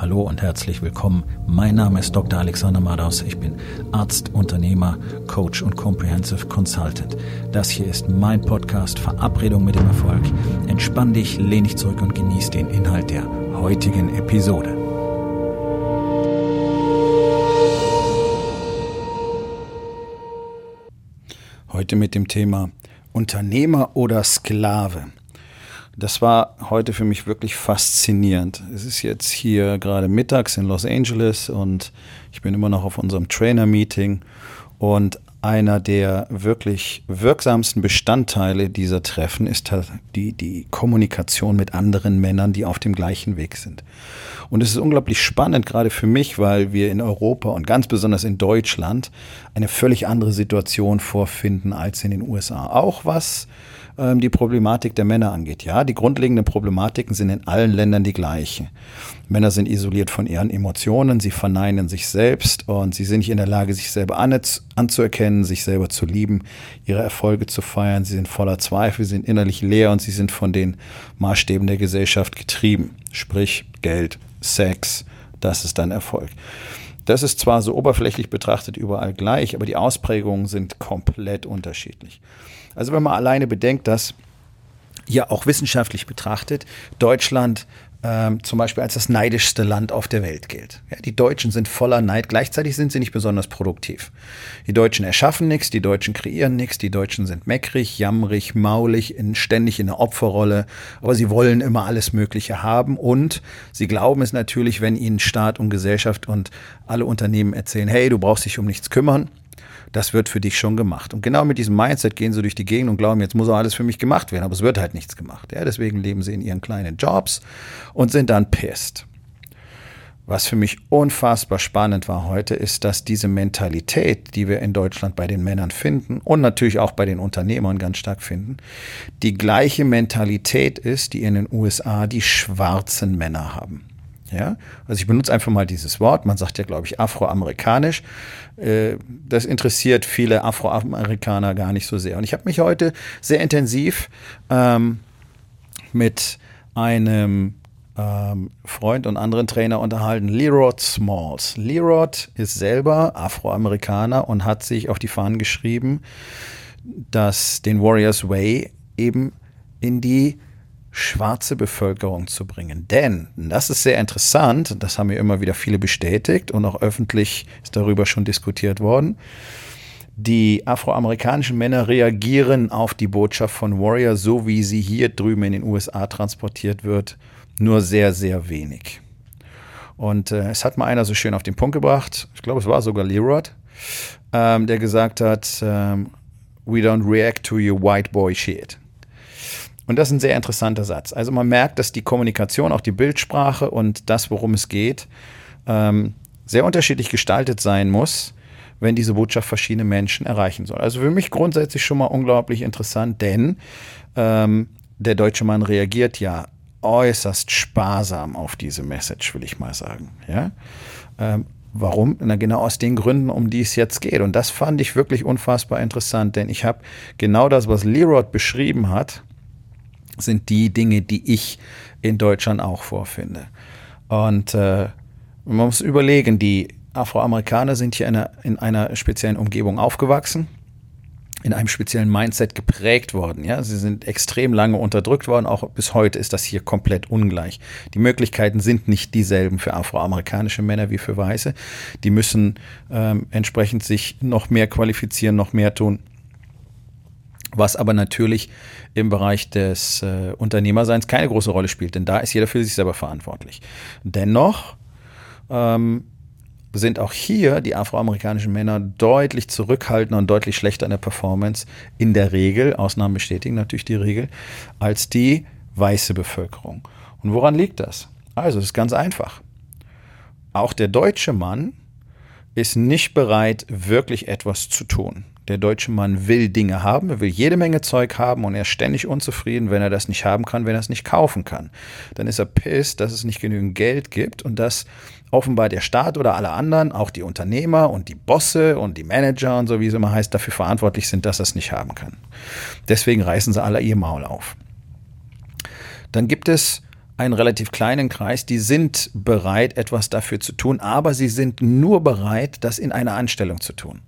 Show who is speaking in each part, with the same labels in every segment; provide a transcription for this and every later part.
Speaker 1: Hallo und herzlich willkommen. Mein Name ist Dr. Alexander Madaus. Ich bin Arzt, Unternehmer, Coach und Comprehensive Consultant. Das hier ist mein Podcast Verabredung mit dem Erfolg. Entspann dich, lehn dich zurück und genieß den Inhalt der heutigen Episode. Heute mit dem Thema Unternehmer oder Sklave. Das war heute für mich wirklich faszinierend. Es ist jetzt hier gerade mittags in Los Angeles und ich bin immer noch auf unserem Trainer-Meeting und einer der wirklich wirksamsten Bestandteile dieser Treffen ist halt die, die Kommunikation mit anderen Männern, die auf dem gleichen Weg sind. Und es ist unglaublich spannend, gerade für mich, weil wir in Europa und ganz besonders in Deutschland eine völlig andere Situation vorfinden als in den USA. Auch was ähm, die Problematik der Männer angeht. Ja, die grundlegenden Problematiken sind in allen Ländern die gleichen. Männer sind isoliert von ihren Emotionen, sie verneinen sich selbst und sie sind nicht in der Lage, sich selber anzuerkennen, sich selber zu lieben, ihre Erfolge zu feiern. Sie sind voller Zweifel, sie sind innerlich leer und sie sind von den Maßstäben der Gesellschaft getrieben. Sprich, Geld, Sex, das ist dann Erfolg. Das ist zwar so oberflächlich betrachtet überall gleich, aber die Ausprägungen sind komplett unterschiedlich. Also wenn man alleine bedenkt, dass ja auch wissenschaftlich betrachtet Deutschland ähm, zum Beispiel als das neidischste Land auf der Welt gilt. Ja, die Deutschen sind voller Neid, gleichzeitig sind sie nicht besonders produktiv. Die Deutschen erschaffen nichts, die Deutschen kreieren nichts, die Deutschen sind meckrig, jammerig, maulig, in, ständig in der Opferrolle, aber sie wollen immer alles Mögliche haben und sie glauben es natürlich, wenn ihnen Staat und Gesellschaft und alle Unternehmen erzählen, hey, du brauchst dich um nichts kümmern, das wird für dich schon gemacht. Und genau mit diesem Mindset gehen sie durch die Gegend und glauben, jetzt muss auch alles für mich gemacht werden, aber es wird halt nichts gemacht. Ja, deswegen leben sie in ihren kleinen Jobs und sind dann pissed. Was für mich unfassbar spannend war heute, ist, dass diese Mentalität, die wir in Deutschland bei den Männern finden und natürlich auch bei den Unternehmern ganz stark finden, die gleiche Mentalität ist, die in den USA die schwarzen Männer haben. Ja, also ich benutze einfach mal dieses Wort. Man sagt ja, glaube ich, afroamerikanisch. Äh, das interessiert viele Afroamerikaner gar nicht so sehr. Und ich habe mich heute sehr intensiv ähm, mit einem ähm, Freund und anderen Trainer unterhalten, Leroy Smalls. Leroy ist selber Afroamerikaner und hat sich auf die Fahnen geschrieben, dass den Warriors Way eben in die schwarze Bevölkerung zu bringen. Denn, das ist sehr interessant, das haben mir immer wieder viele bestätigt und auch öffentlich ist darüber schon diskutiert worden, die afroamerikanischen Männer reagieren auf die Botschaft von Warrior, so wie sie hier drüben in den USA transportiert wird, nur sehr, sehr wenig. Und äh, es hat mal einer so schön auf den Punkt gebracht, ich glaube, es war sogar Leroy, ähm, der gesagt hat, ähm, we don't react to your white boy shit. Und das ist ein sehr interessanter Satz. Also man merkt, dass die Kommunikation, auch die Bildsprache und das, worum es geht, ähm, sehr unterschiedlich gestaltet sein muss, wenn diese Botschaft verschiedene Menschen erreichen soll. Also für mich grundsätzlich schon mal unglaublich interessant, denn ähm, der deutsche Mann reagiert ja äußerst sparsam auf diese Message, will ich mal sagen. Ja? Ähm, Warum? Na, genau aus den Gründen, um die es jetzt geht. Und das fand ich wirklich unfassbar interessant, denn ich habe genau das, was Leroy beschrieben hat, sind die Dinge, die ich in Deutschland auch vorfinde. Und äh, man muss überlegen, die Afroamerikaner sind hier in einer, in einer speziellen Umgebung aufgewachsen, in einem speziellen Mindset geprägt worden. Ja, sie sind extrem lange unterdrückt worden. Auch bis heute ist das hier komplett ungleich. Die Möglichkeiten sind nicht dieselben für afroamerikanische Männer wie für Weiße. Die müssen ähm, entsprechend sich noch mehr qualifizieren, noch mehr tun was aber natürlich im Bereich des äh, Unternehmerseins keine große Rolle spielt, denn da ist jeder für sich selber verantwortlich. Dennoch ähm, sind auch hier die afroamerikanischen Männer deutlich zurückhaltender und deutlich schlechter in der Performance, in der Regel, Ausnahmen bestätigen natürlich die Regel, als die weiße Bevölkerung. Und woran liegt das? Also, es ist ganz einfach. Auch der deutsche Mann ist nicht bereit, wirklich etwas zu tun. Der deutsche Mann will Dinge haben, er will jede Menge Zeug haben und er ist ständig unzufrieden, wenn er das nicht haben kann, wenn er es nicht kaufen kann. Dann ist er pissed, dass es nicht genügend Geld gibt und dass offenbar der Staat oder alle anderen, auch die Unternehmer und die Bosse und die Manager und so wie es immer heißt, dafür verantwortlich sind, dass er es nicht haben kann. Deswegen reißen sie alle ihr Maul auf. Dann gibt es einen relativ kleinen Kreis, die sind bereit, etwas dafür zu tun, aber sie sind nur bereit, das in einer Anstellung zu tun.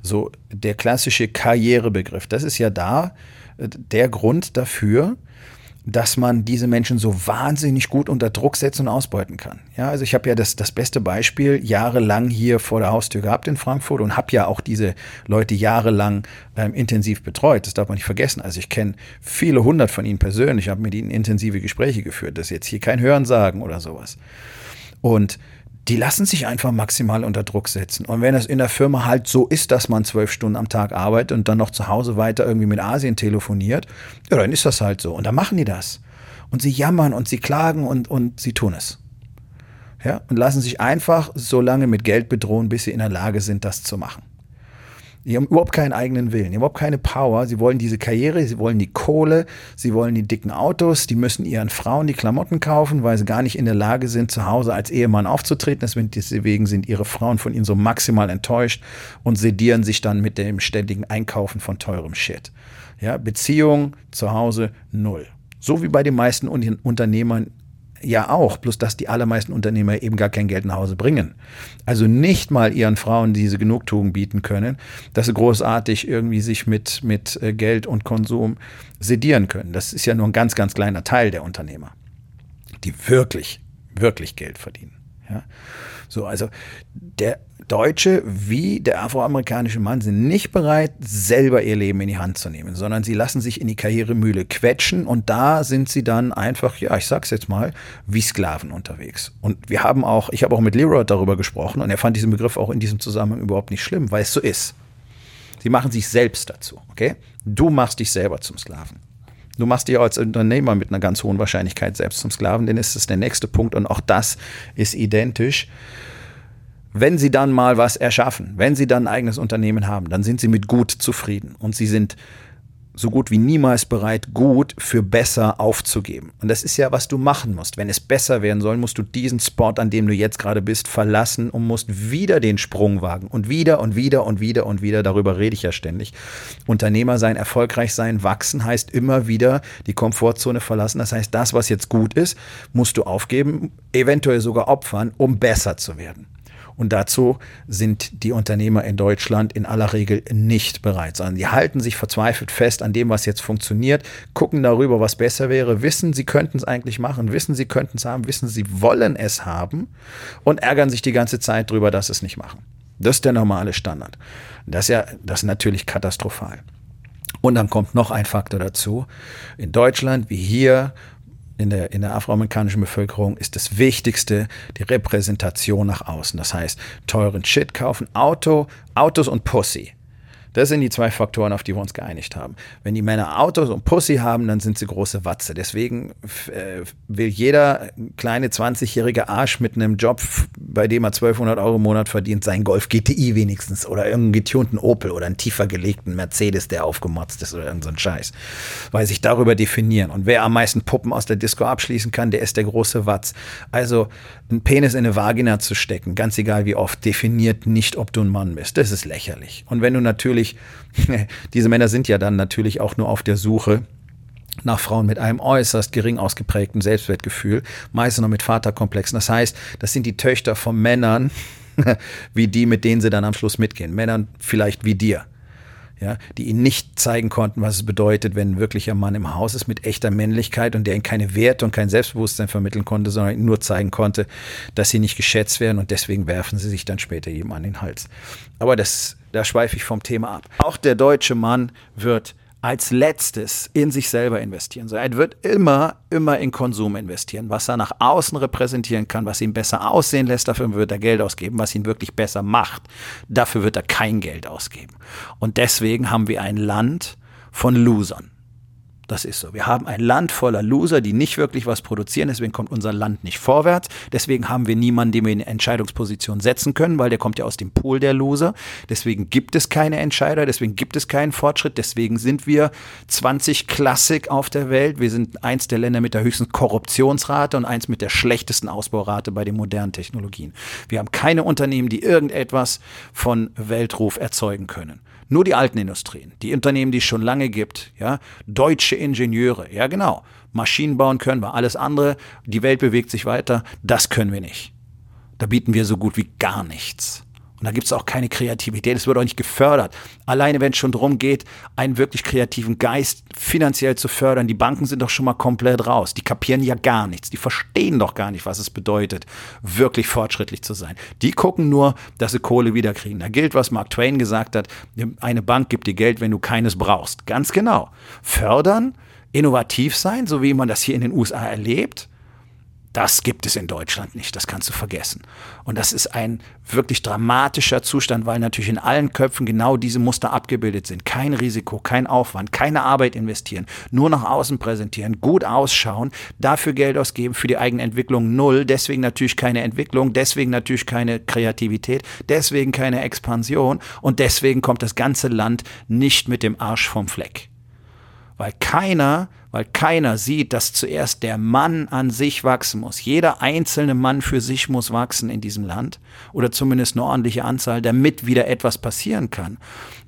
Speaker 1: So der klassische Karrierebegriff, das ist ja da äh, der Grund dafür, dass man diese Menschen so wahnsinnig gut unter Druck setzen und ausbeuten kann. Ja, also ich habe ja das, das beste Beispiel jahrelang hier vor der Haustür gehabt in Frankfurt und habe ja auch diese Leute jahrelang ähm, intensiv betreut. Das darf man nicht vergessen. Also ich kenne viele hundert von ihnen persönlich, habe mit ihnen intensive Gespräche geführt. Das jetzt hier kein Hörensagen oder sowas. Und die lassen sich einfach maximal unter Druck setzen. Und wenn es in der Firma halt so ist, dass man zwölf Stunden am Tag arbeitet und dann noch zu Hause weiter irgendwie mit Asien telefoniert, ja, dann ist das halt so. Und dann machen die das. Und sie jammern und sie klagen und, und sie tun es. Ja, und lassen sich einfach so lange mit Geld bedrohen, bis sie in der Lage sind, das zu machen. Die haben überhaupt keinen eigenen Willen, die haben überhaupt keine Power. Sie wollen diese Karriere, sie wollen die Kohle, sie wollen die dicken Autos, die müssen ihren Frauen die Klamotten kaufen, weil sie gar nicht in der Lage sind, zu Hause als Ehemann aufzutreten. Deswegen sind ihre Frauen von ihnen so maximal enttäuscht und sedieren sich dann mit dem ständigen Einkaufen von teurem Shit. Ja, Beziehung zu Hause null. So wie bei den meisten Unternehmern ja auch, bloß dass die allermeisten Unternehmer eben gar kein Geld nach Hause bringen. Also nicht mal ihren Frauen diese Genugtuung bieten können, dass sie großartig irgendwie sich mit, mit äh, Geld und Konsum sedieren können. Das ist ja nur ein ganz, ganz kleiner Teil der Unternehmer, die wirklich, wirklich Geld verdienen. Ja? So, also der Deutsche wie der afroamerikanische Mann sind nicht bereit, selber ihr Leben in die Hand zu nehmen, sondern sie lassen sich in die Karrieremühle quetschen und da sind sie dann einfach, ja, ich sag's jetzt mal, wie Sklaven unterwegs. Und wir haben auch, ich habe auch mit Leroy darüber gesprochen und er fand diesen Begriff auch in diesem Zusammenhang überhaupt nicht schlimm, weil es so ist. Sie machen sich selbst dazu, okay? Du machst dich selber zum Sklaven. Du machst dich als Unternehmer mit einer ganz hohen Wahrscheinlichkeit selbst zum Sklaven, denn ist der nächste Punkt und auch das ist identisch wenn sie dann mal was erschaffen, wenn sie dann ein eigenes Unternehmen haben, dann sind sie mit gut zufrieden und sie sind so gut wie niemals bereit, gut für besser aufzugeben. Und das ist ja, was du machen musst. Wenn es besser werden soll, musst du diesen Spot, an dem du jetzt gerade bist, verlassen und musst wieder den Sprung wagen. Und wieder und wieder und wieder und wieder, darüber rede ich ja ständig. Unternehmer sein, erfolgreich sein, wachsen heißt immer wieder die Komfortzone verlassen. Das heißt, das, was jetzt gut ist, musst du aufgeben, eventuell sogar opfern, um besser zu werden. Und dazu sind die Unternehmer in Deutschland in aller Regel nicht bereit, sondern die halten sich verzweifelt fest an dem, was jetzt funktioniert, gucken darüber, was besser wäre, wissen, sie könnten es eigentlich machen, wissen, sie könnten es haben, wissen, sie wollen es haben und ärgern sich die ganze Zeit darüber, dass sie es nicht machen. Das ist der normale Standard. Das ist ja, das ist natürlich katastrophal. Und dann kommt noch ein Faktor dazu. In Deutschland wie hier in der, in der afroamerikanischen Bevölkerung ist das Wichtigste die Repräsentation nach außen. Das heißt, teuren Shit kaufen, Auto, Autos und Pussy. Das sind die zwei Faktoren, auf die wir uns geeinigt haben. Wenn die Männer Autos und Pussy haben, dann sind sie große Watze. Deswegen äh, will jeder kleine 20-jährige Arsch mit einem Job, bei dem er 1200 Euro im Monat verdient, sein Golf GTI wenigstens oder irgendeinen getunten Opel oder einen tiefer gelegten Mercedes, der aufgemotzt ist oder irgendein so Scheiß. Weil sich darüber definieren. Und wer am meisten Puppen aus der Disco abschließen kann, der ist der große Watz. Also einen Penis in eine Vagina zu stecken, ganz egal wie oft, definiert nicht, ob du ein Mann bist. Das ist lächerlich. Und wenn du natürlich natürlich, diese Männer sind ja dann natürlich auch nur auf der Suche nach Frauen mit einem äußerst gering ausgeprägten Selbstwertgefühl, meistens noch mit Vaterkomplexen. Das heißt, das sind die Töchter von Männern, wie die, mit denen sie dann am Schluss mitgehen. Männern vielleicht wie dir ja, die ihnen nicht zeigen konnten, was es bedeutet, wenn ein wirklicher Mann im Haus ist mit echter Männlichkeit und der ihnen keine Werte und kein Selbstbewusstsein vermitteln konnte, sondern ihnen nur zeigen konnte, dass sie nicht geschätzt werden und deswegen werfen sie sich dann später jedem an den Hals. Aber das, da schweife ich vom Thema ab. Auch der deutsche Mann wird als letztes in sich selber investieren. Er wird immer, immer in Konsum investieren, was er nach außen repräsentieren kann, was ihn besser aussehen lässt, dafür wird er Geld ausgeben, was ihn wirklich besser macht, dafür wird er kein Geld ausgeben. Und deswegen haben wir ein Land von Losern. Das ist so. Wir haben ein Land voller Loser, die nicht wirklich was produzieren. Deswegen kommt unser Land nicht vorwärts. Deswegen haben wir niemanden, den wir in Entscheidungsposition setzen können, weil der kommt ja aus dem Pool der Loser. Deswegen gibt es keine Entscheider. Deswegen gibt es keinen Fortschritt. Deswegen sind wir 20 Klassik auf der Welt. Wir sind eins der Länder mit der höchsten Korruptionsrate und eins mit der schlechtesten Ausbaurate bei den modernen Technologien. Wir haben keine Unternehmen, die irgendetwas von Weltruf erzeugen können. Nur die alten Industrien, die Unternehmen, die es schon lange gibt, ja, deutsche Ingenieure. Ja, genau. Maschinen bauen können wir. Alles andere, die Welt bewegt sich weiter, das können wir nicht. Da bieten wir so gut wie gar nichts. Und da gibt es auch keine Kreativität. Es wird auch nicht gefördert. Alleine, wenn es schon darum geht, einen wirklich kreativen Geist finanziell zu fördern. Die Banken sind doch schon mal komplett raus. Die kapieren ja gar nichts. Die verstehen doch gar nicht, was es bedeutet, wirklich fortschrittlich zu sein. Die gucken nur, dass sie Kohle wiederkriegen. Da gilt, was Mark Twain gesagt hat. Eine Bank gibt dir Geld, wenn du keines brauchst. Ganz genau. Fördern, innovativ sein, so wie man das hier in den USA erlebt das gibt es in Deutschland nicht, das kannst du vergessen. Und das ist ein wirklich dramatischer Zustand, weil natürlich in allen Köpfen genau diese Muster abgebildet sind. Kein Risiko, kein Aufwand, keine Arbeit investieren, nur nach außen präsentieren, gut ausschauen, dafür Geld ausgeben, für die eigene Entwicklung null, deswegen natürlich keine Entwicklung, deswegen natürlich keine Kreativität, deswegen keine Expansion und deswegen kommt das ganze Land nicht mit dem Arsch vom Fleck. Weil keiner weil keiner sieht, dass zuerst der Mann an sich wachsen muss. Jeder einzelne Mann für sich muss wachsen in diesem Land oder zumindest eine ordentliche Anzahl, damit wieder etwas passieren kann.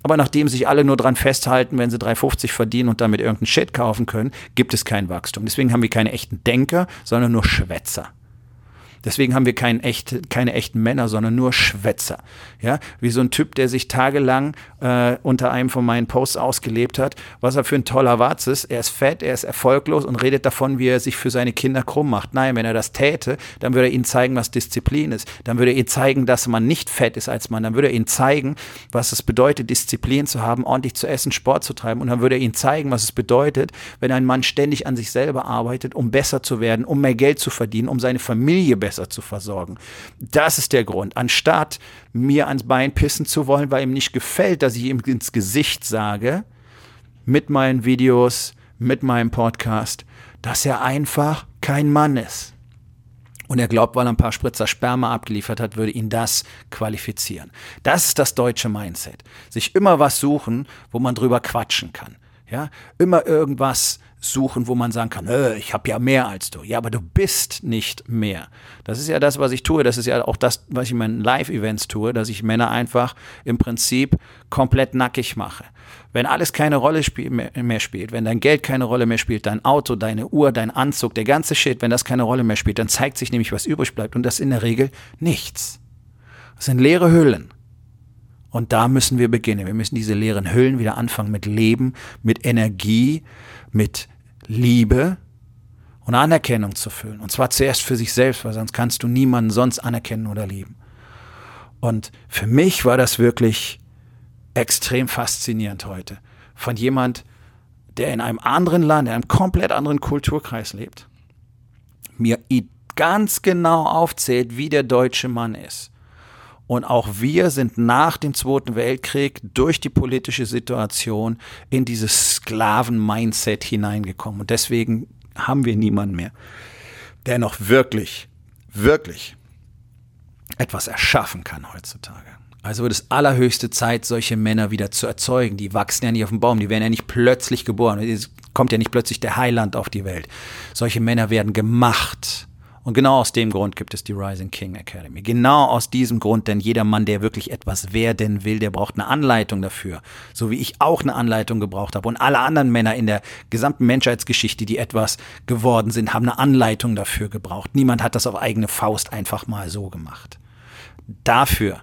Speaker 1: Aber nachdem sich alle nur dran festhalten, wenn sie 3,50 verdienen und damit irgendeinen Shit kaufen können, gibt es kein Wachstum. Deswegen haben wir keine echten Denker, sondern nur Schwätzer. Deswegen haben wir kein echt, keine echten Männer, sondern nur Schwätzer. Ja, wie so ein Typ, der sich tagelang äh, unter einem von meinen Posts ausgelebt hat, was er für ein toller Watz ist. Er ist fett, er ist erfolglos und redet davon, wie er sich für seine Kinder krumm macht. Nein, wenn er das täte, dann würde er ihnen zeigen, was Disziplin ist. Dann würde er ihnen zeigen, dass man nicht fett ist als Mann. Dann würde er ihnen zeigen, was es bedeutet, Disziplin zu haben, ordentlich zu essen, Sport zu treiben. Und dann würde er ihnen zeigen, was es bedeutet, wenn ein Mann ständig an sich selber arbeitet, um besser zu werden, um mehr Geld zu verdienen, um seine Familie besser besser zu versorgen. Das ist der Grund. Anstatt mir ans Bein pissen zu wollen, weil ihm nicht gefällt, dass ich ihm ins Gesicht sage, mit meinen Videos, mit meinem Podcast, dass er einfach kein Mann ist. Und er glaubt, weil er ein paar Spritzer Sperma abgeliefert hat, würde ihn das qualifizieren. Das ist das deutsche Mindset. Sich immer was suchen, wo man drüber quatschen kann. Ja, immer irgendwas suchen, wo man sagen kann, äh, ich habe ja mehr als du. Ja, aber du bist nicht mehr. Das ist ja das, was ich tue. Das ist ja auch das, was ich in meinen Live-Events tue, dass ich Männer einfach im Prinzip komplett nackig mache. Wenn alles keine Rolle spiel mehr spielt, wenn dein Geld keine Rolle mehr spielt, dein Auto, deine Uhr, dein Anzug, der ganze Shit, wenn das keine Rolle mehr spielt, dann zeigt sich nämlich, was übrig bleibt. Und das in der Regel nichts. Das sind leere Hüllen. Und da müssen wir beginnen. Wir müssen diese leeren Hüllen wieder anfangen mit Leben, mit Energie, mit Liebe und Anerkennung zu füllen. Und zwar zuerst für sich selbst, weil sonst kannst du niemanden sonst anerkennen oder lieben. Und für mich war das wirklich extrem faszinierend heute. Von jemand, der in einem anderen Land, in einem komplett anderen Kulturkreis lebt, mir ganz genau aufzählt, wie der deutsche Mann ist. Und auch wir sind nach dem Zweiten Weltkrieg durch die politische Situation in dieses Sklaven-Mindset hineingekommen. Und deswegen haben wir niemanden mehr, der noch wirklich, wirklich etwas erschaffen kann heutzutage. Also wird es allerhöchste Zeit, solche Männer wieder zu erzeugen. Die wachsen ja nicht auf dem Baum, die werden ja nicht plötzlich geboren. Es kommt ja nicht plötzlich der Heiland auf die Welt. Solche Männer werden gemacht und genau aus dem Grund gibt es die Rising King Academy. Genau aus diesem Grund, denn jeder Mann, der wirklich etwas werden will, der braucht eine Anleitung dafür. So wie ich auch eine Anleitung gebraucht habe. Und alle anderen Männer in der gesamten Menschheitsgeschichte, die etwas geworden sind, haben eine Anleitung dafür gebraucht. Niemand hat das auf eigene Faust einfach mal so gemacht. Dafür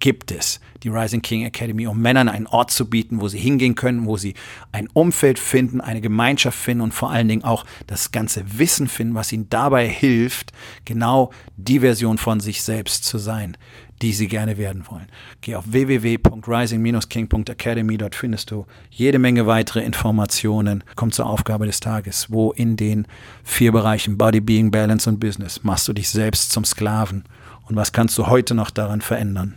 Speaker 1: gibt es die Rising King Academy, um Männern einen Ort zu bieten, wo sie hingehen können, wo sie ein Umfeld finden, eine Gemeinschaft finden und vor allen Dingen auch das ganze Wissen finden, was ihnen dabei hilft, genau die Version von sich selbst zu sein, die sie gerne werden wollen. Geh auf www.rising-king.academy, dort findest du jede Menge weitere Informationen. Komm zur Aufgabe des Tages, wo in den vier Bereichen Body, Being, Balance und Business machst du dich selbst zum Sklaven und was kannst du heute noch daran verändern?